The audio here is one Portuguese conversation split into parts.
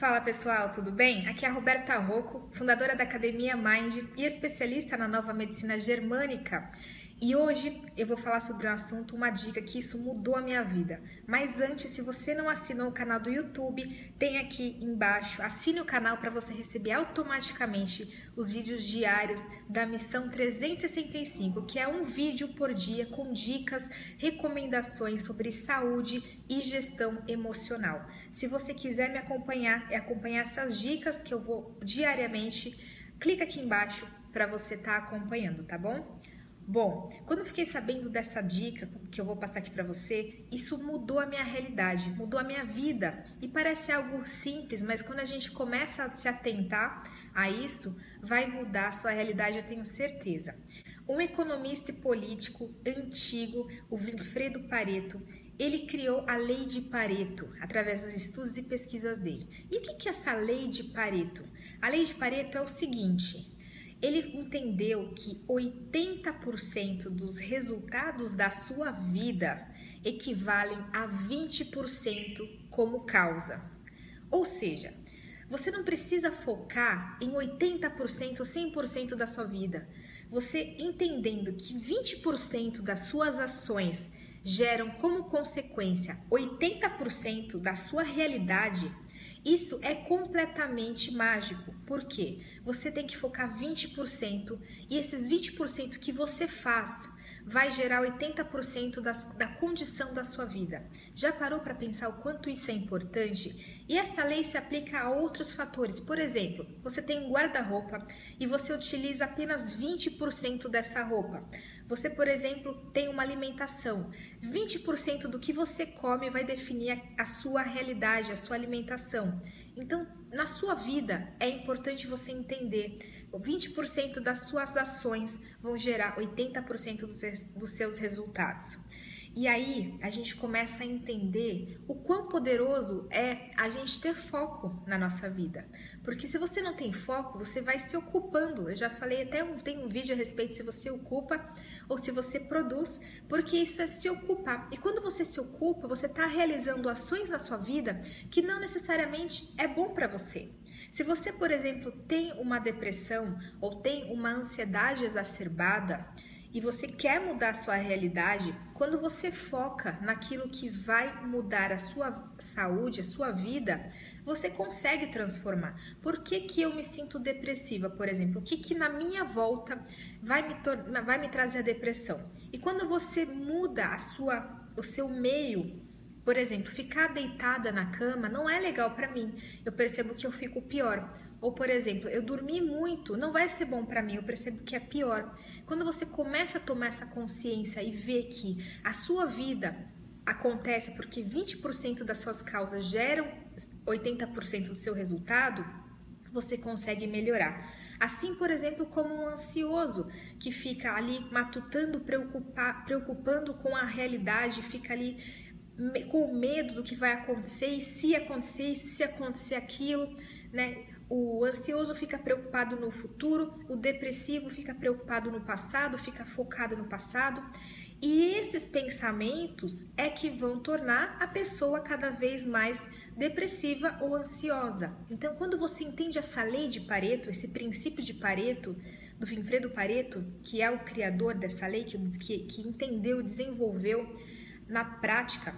Fala pessoal, tudo bem? Aqui é a Roberta Rocco, fundadora da Academia Mind e especialista na nova medicina germânica. E hoje eu vou falar sobre um assunto, uma dica que isso mudou a minha vida. Mas antes, se você não assinou o canal do YouTube, tem aqui embaixo, assine o canal para você receber automaticamente os vídeos diários da missão 365, que é um vídeo por dia com dicas, recomendações sobre saúde e gestão emocional. Se você quiser me acompanhar e acompanhar essas dicas que eu vou diariamente, clica aqui embaixo para você estar tá acompanhando, tá bom? Bom, quando eu fiquei sabendo dessa dica que eu vou passar aqui para você, isso mudou a minha realidade, mudou a minha vida. E parece algo simples, mas quando a gente começa a se atentar a isso, vai mudar a sua realidade, eu tenho certeza. Um economista e político antigo, o Winfredo Pareto, ele criou a lei de Pareto através dos estudos e pesquisas dele. E o que é essa lei de Pareto? A lei de Pareto é o seguinte: ele entendeu que 80% dos resultados da sua vida equivalem a 20% como causa. Ou seja, você não precisa focar em 80%, 100% da sua vida. Você entendendo que 20% das suas ações geram como consequência 80% da sua realidade, isso é completamente mágico. Por quê? Você tem que focar 20% e esses 20% que você faz vai gerar 80% das, da condição da sua vida. Já parou para pensar o quanto isso é importante? E essa lei se aplica a outros fatores. Por exemplo, você tem um guarda-roupa e você utiliza apenas 20% dessa roupa. Você, por exemplo, tem uma alimentação. 20% do que você come vai definir a sua realidade, a sua alimentação. Então, na sua vida, é importante você entender: 20% das suas ações vão gerar 80% dos seus resultados. E aí a gente começa a entender o quão poderoso é a gente ter foco na nossa vida. Porque se você não tem foco, você vai se ocupando. Eu já falei até um, tem um vídeo a respeito se você ocupa ou se você produz, porque isso é se ocupar. E quando você se ocupa, você está realizando ações na sua vida que não necessariamente é bom para você. Se você, por exemplo, tem uma depressão ou tem uma ansiedade exacerbada, e você quer mudar a sua realidade, quando você foca naquilo que vai mudar a sua saúde, a sua vida, você consegue transformar. Por que, que eu me sinto depressiva, por exemplo? O que, que na minha volta vai me, vai me trazer a depressão? E quando você muda a sua, o seu meio, por exemplo, ficar deitada na cama não é legal para mim. Eu percebo que eu fico pior. Ou, por exemplo, eu dormi muito, não vai ser bom para mim, eu percebo que é pior. Quando você começa a tomar essa consciência e vê que a sua vida acontece porque 20% das suas causas geram 80% do seu resultado, você consegue melhorar. Assim, por exemplo, como um ansioso que fica ali matutando, preocupar, preocupando com a realidade, fica ali com medo do que vai acontecer e se acontecer isso, se acontecer aquilo, né? O ansioso fica preocupado no futuro, o depressivo fica preocupado no passado, fica focado no passado. E esses pensamentos é que vão tornar a pessoa cada vez mais depressiva ou ansiosa. Então, quando você entende essa lei de Pareto, esse princípio de Pareto, do Winfredo Pareto, que é o criador dessa lei, que, que, que entendeu, desenvolveu na prática,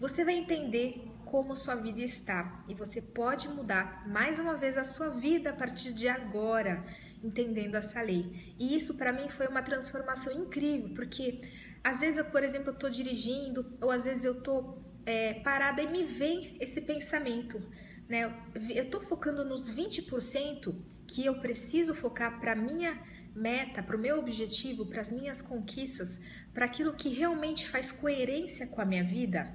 você vai entender como sua vida está e você pode mudar mais uma vez a sua vida a partir de agora, entendendo essa lei. E isso para mim foi uma transformação incrível, porque às vezes eu, por exemplo, eu estou dirigindo ou às vezes eu estou é, parada e me vem esse pensamento. Né? Eu estou focando nos 20% que eu preciso focar para minha meta, para o meu objetivo, para as minhas conquistas, para aquilo que realmente faz coerência com a minha vida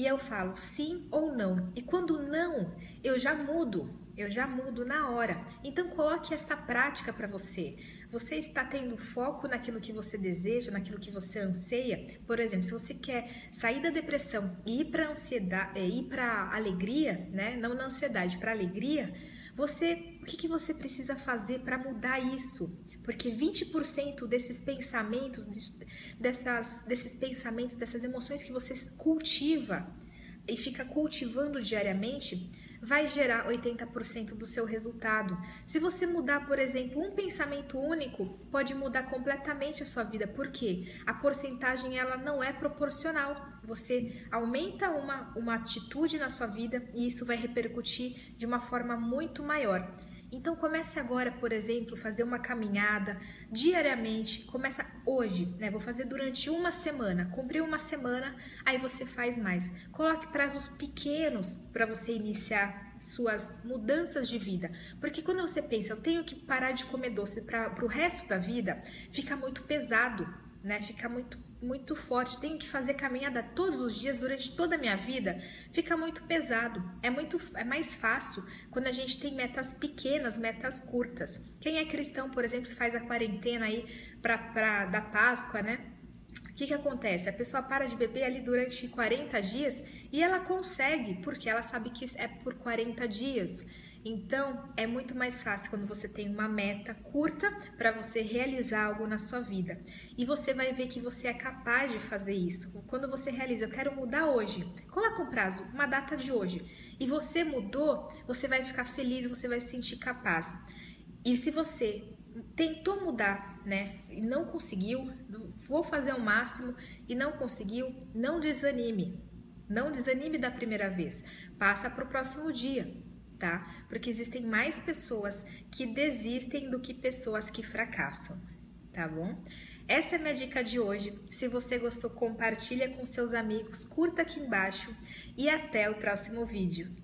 e eu falo sim ou não. E quando não, eu já mudo, eu já mudo na hora. Então coloque essa prática para você. Você está tendo foco naquilo que você deseja, naquilo que você anseia? Por exemplo, se você quer sair da depressão e ir para ansiedade, é, ir para alegria, né? Não na ansiedade, para alegria, você, o que, que você precisa fazer para mudar isso? Porque 20% desses pensamentos, dessas, desses pensamentos, dessas emoções que você cultiva e fica cultivando diariamente, vai gerar 80% do seu resultado. Se você mudar, por exemplo, um pensamento único, pode mudar completamente a sua vida. Por quê? A porcentagem ela não é proporcional. Você aumenta uma, uma atitude na sua vida e isso vai repercutir de uma forma muito maior. Então comece agora, por exemplo, fazer uma caminhada diariamente. Começa hoje, né? Vou fazer durante uma semana. Cumpriu uma semana, aí você faz mais. Coloque prazos pequenos para você iniciar suas mudanças de vida. Porque quando você pensa, eu tenho que parar de comer doce para o resto da vida, fica muito pesado, né? Fica muito muito forte, tenho que fazer caminhada todos os dias durante toda a minha vida, fica muito pesado. É muito é mais fácil quando a gente tem metas pequenas, metas curtas. Quem é cristão, por exemplo, faz a quarentena aí para da Páscoa, né? O que, que acontece? A pessoa para de beber ali durante 40 dias e ela consegue, porque ela sabe que é por 40 dias. Então, é muito mais fácil quando você tem uma meta curta para você realizar algo na sua vida. E você vai ver que você é capaz de fazer isso. Quando você realiza, eu quero mudar hoje. Coloca um prazo, uma data de hoje. E você mudou, você vai ficar feliz, você vai se sentir capaz. E se você tentou mudar, né, e não conseguiu, vou fazer o máximo e não conseguiu, não desanime. Não desanime da primeira vez. Passa para o próximo dia tá? Porque existem mais pessoas que desistem do que pessoas que fracassam, tá bom? Essa é minha dica de hoje. Se você gostou, compartilha com seus amigos, curta aqui embaixo e até o próximo vídeo.